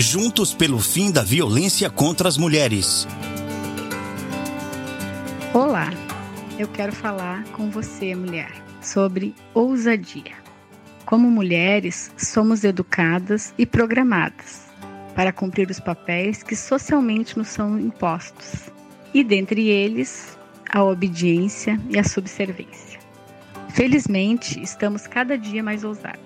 Juntos pelo fim da violência contra as mulheres. Olá, eu quero falar com você, mulher, sobre ousadia. Como mulheres, somos educadas e programadas para cumprir os papéis que socialmente nos são impostos, e dentre eles, a obediência e a subservência. Felizmente, estamos cada dia mais ousadas.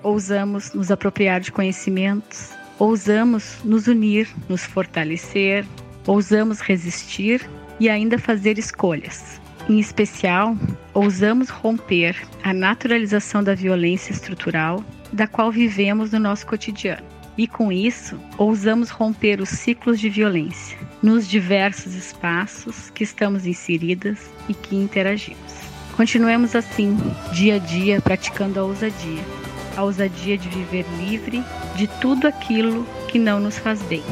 Ousamos nos apropriar de conhecimentos, ousamos nos unir, nos fortalecer, ousamos resistir e ainda fazer escolhas. Em especial, ousamos romper a naturalização da violência estrutural da qual vivemos no nosso cotidiano. E com isso, ousamos romper os ciclos de violência nos diversos espaços que estamos inseridas e que interagimos. Continuemos assim, dia a dia, praticando a ousadia. A ousadia de viver livre de tudo aquilo que não nos faz bem.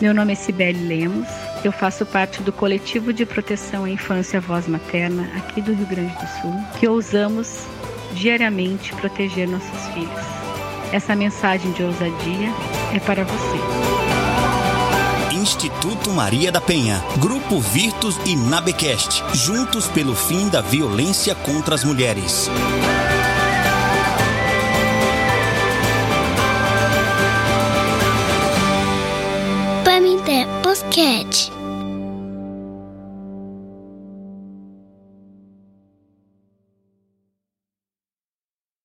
Meu nome é Cibele Lemos, eu faço parte do coletivo de proteção à infância voz materna aqui do Rio Grande do Sul, que ousamos diariamente proteger nossos filhos. Essa mensagem de ousadia é para você. Instituto Maria da Penha, Grupo Virtus e Nabecast, juntos pelo fim da violência contra as mulheres. Pamité Podcast.